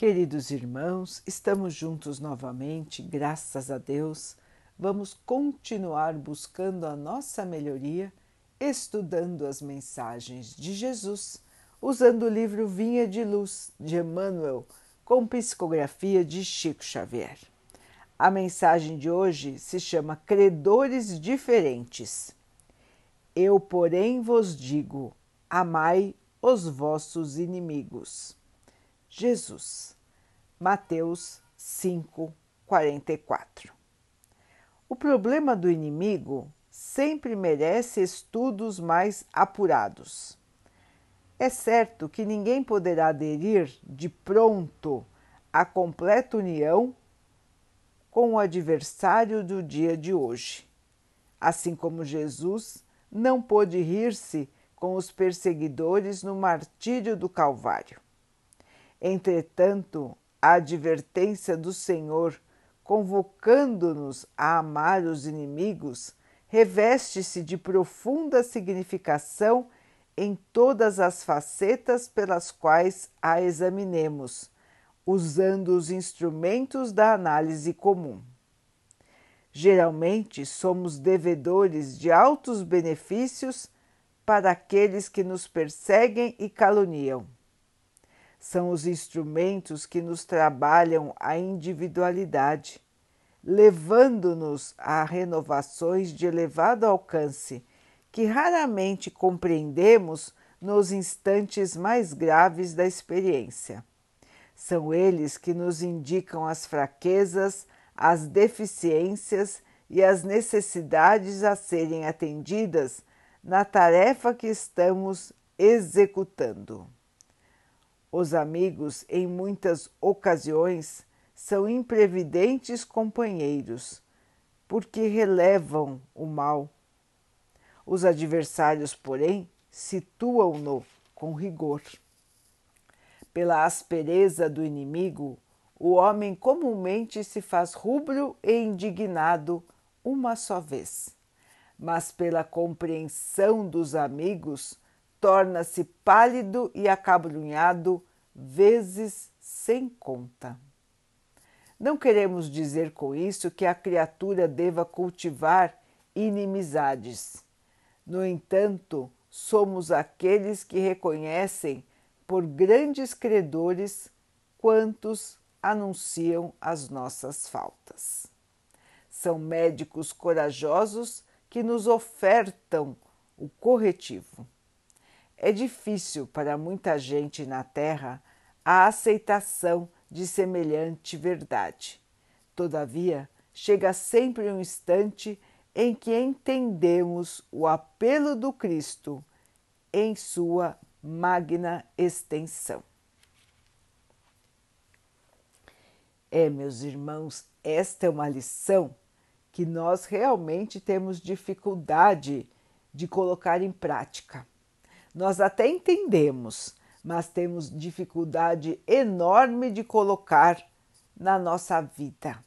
Queridos irmãos, estamos juntos novamente, graças a Deus. Vamos continuar buscando a nossa melhoria, estudando as mensagens de Jesus, usando o livro Vinha de Luz de Emmanuel, com psicografia de Chico Xavier. A mensagem de hoje se chama Credores Diferentes. Eu, porém, vos digo: amai os vossos inimigos. Jesus. Mateus 5, 44. O problema do inimigo sempre merece estudos mais apurados. É certo que ninguém poderá aderir de pronto à completa união com o adversário do dia de hoje, assim como Jesus não pôde rir-se com os perseguidores no martírio do Calvário. Entretanto, a advertência do Senhor, convocando-nos a amar os inimigos, reveste-se de profunda significação em todas as facetas pelas quais a examinemos, usando os instrumentos da análise comum. Geralmente somos devedores de altos benefícios para aqueles que nos perseguem e caluniam são os instrumentos que nos trabalham a individualidade, levando-nos a renovações de elevado alcance que raramente compreendemos nos instantes mais graves da experiência. São eles que nos indicam as fraquezas, as deficiências e as necessidades a serem atendidas na tarefa que estamos executando. Os amigos, em muitas ocasiões, são imprevidentes companheiros, porque relevam o mal. Os adversários, porém, situam-no com rigor. Pela aspereza do inimigo, o homem comumente se faz rubro e indignado uma só vez, mas pela compreensão dos amigos, torna-se pálido e acabrunhado vezes sem conta. Não queremos dizer com isso que a criatura deva cultivar inimizades. No entanto, somos aqueles que reconhecem por grandes credores quantos anunciam as nossas faltas. São médicos corajosos que nos ofertam o corretivo. É difícil para muita gente na Terra a aceitação de semelhante verdade. Todavia, chega sempre um instante em que entendemos o apelo do Cristo em sua magna extensão. É, meus irmãos, esta é uma lição que nós realmente temos dificuldade de colocar em prática. Nós até entendemos, mas temos dificuldade enorme de colocar na nossa vida,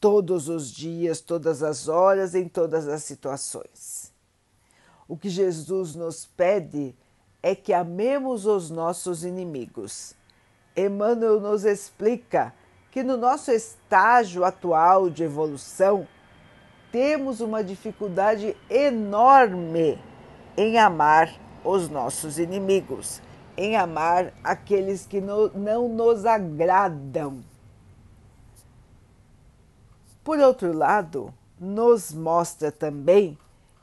todos os dias, todas as horas, em todas as situações. O que Jesus nos pede é que amemos os nossos inimigos. Emmanuel nos explica que no nosso estágio atual de evolução temos uma dificuldade enorme em amar os nossos inimigos, em amar aqueles que no, não nos agradam. Por outro lado, nos mostra também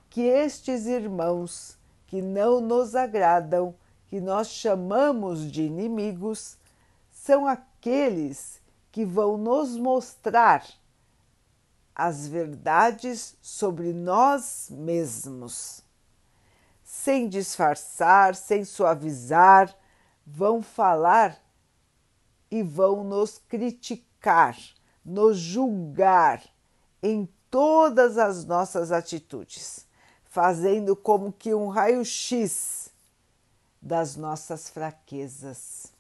que estes irmãos que não nos agradam, que nós chamamos de inimigos, são aqueles que vão nos mostrar as verdades sobre nós mesmos sem disfarçar, sem suavizar, vão falar e vão nos criticar, nos julgar em todas as nossas atitudes, fazendo como que um raio-x das nossas fraquezas.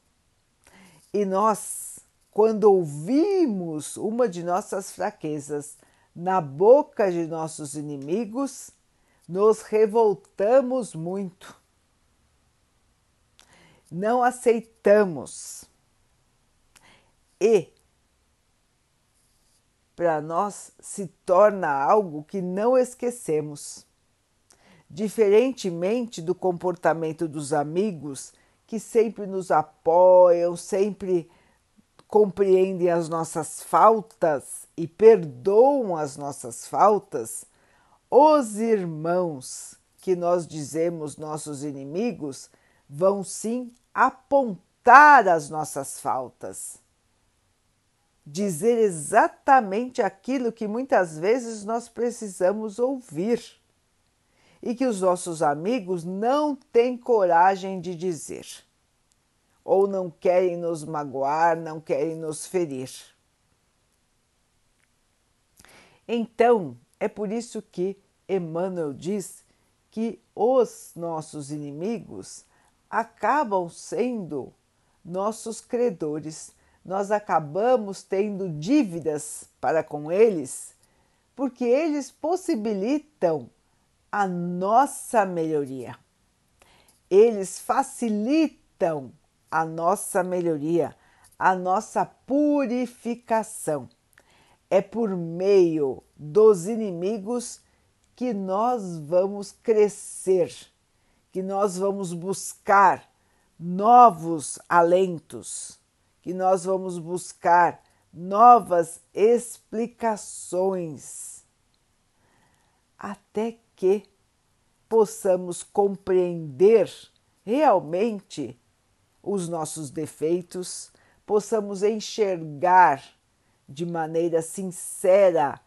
E nós, quando ouvimos uma de nossas fraquezas na boca de nossos inimigos, nos revoltamos muito. Não aceitamos. e para nós se torna algo que não esquecemos. Diferentemente do comportamento dos amigos que sempre nos apoiam, sempre compreendem as nossas faltas e perdoam as nossas faltas, os irmãos que nós dizemos nossos inimigos vão sim apontar as nossas faltas dizer exatamente aquilo que muitas vezes nós precisamos ouvir e que os nossos amigos não têm coragem de dizer, ou não querem nos magoar, não querem nos ferir. Então, é por isso que Emmanuel diz que os nossos inimigos acabam sendo nossos credores nós acabamos tendo dívidas para com eles, porque eles possibilitam a nossa melhoria. Eles facilitam a nossa melhoria, a nossa purificação. É por meio dos inimigos que nós vamos crescer, que nós vamos buscar novos alentos que nós vamos buscar novas explicações. Até que possamos compreender realmente os nossos defeitos, possamos enxergar de maneira sincera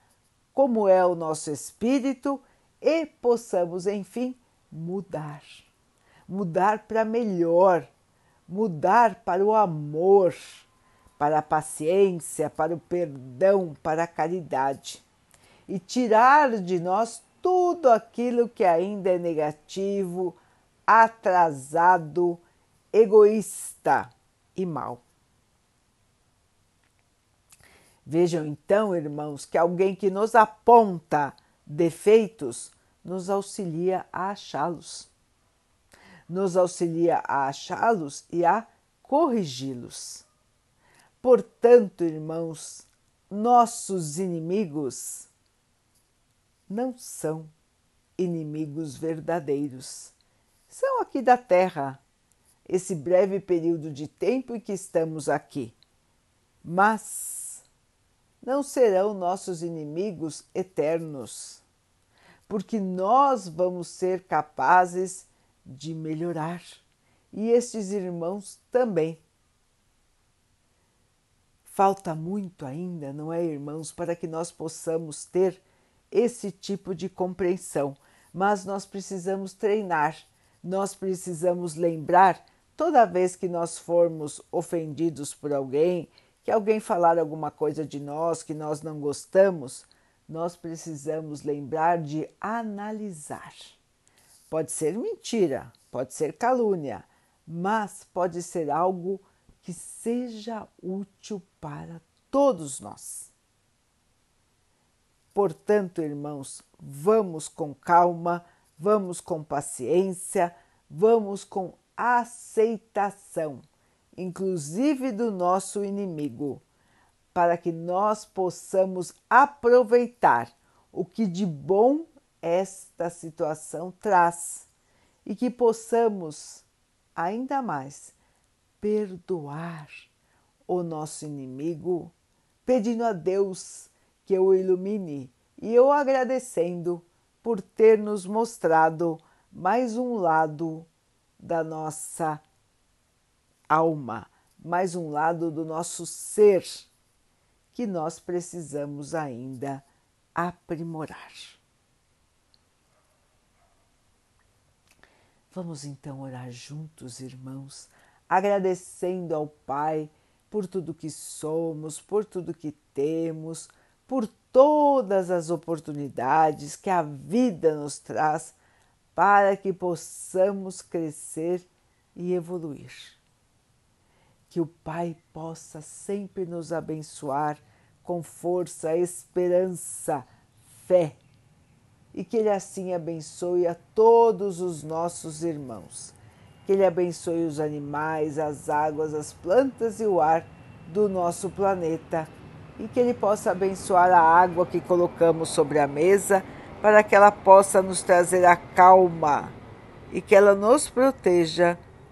como é o nosso espírito e possamos, enfim, mudar. Mudar para melhor, mudar para o amor, para a paciência, para o perdão, para a caridade e tirar de nós tudo aquilo que ainda é negativo, atrasado, egoísta e mal. Vejam então, irmãos, que alguém que nos aponta defeitos nos auxilia a achá-los nos auxilia a achá-los e a corrigi-los. Portanto, irmãos, nossos inimigos não são inimigos verdadeiros. São aqui da Terra, esse breve período de tempo em que estamos aqui. Mas não serão nossos inimigos eternos, porque nós vamos ser capazes de melhorar e estes irmãos também. Falta muito ainda, não é, irmãos, para que nós possamos ter esse tipo de compreensão, mas nós precisamos treinar, nós precisamos lembrar toda vez que nós formos ofendidos por alguém, que alguém falar alguma coisa de nós que nós não gostamos, nós precisamos lembrar de analisar Pode ser mentira, pode ser calúnia, mas pode ser algo que seja útil para todos nós. Portanto, irmãos, vamos com calma, vamos com paciência, vamos com aceitação, inclusive do nosso inimigo, para que nós possamos aproveitar o que de bom esta situação traz e que possamos ainda mais perdoar o nosso inimigo, pedindo a Deus que o ilumine e eu agradecendo por ter nos mostrado mais um lado da nossa alma, mais um lado do nosso ser que nós precisamos ainda aprimorar. Vamos então orar juntos, irmãos, agradecendo ao Pai por tudo que somos, por tudo que temos, por todas as oportunidades que a vida nos traz para que possamos crescer e evoluir. Que o Pai possa sempre nos abençoar com força, esperança, fé. E que Ele assim abençoe a todos os nossos irmãos. Que Ele abençoe os animais, as águas, as plantas e o ar do nosso planeta. E que Ele possa abençoar a água que colocamos sobre a mesa para que ela possa nos trazer a calma. E que ela nos proteja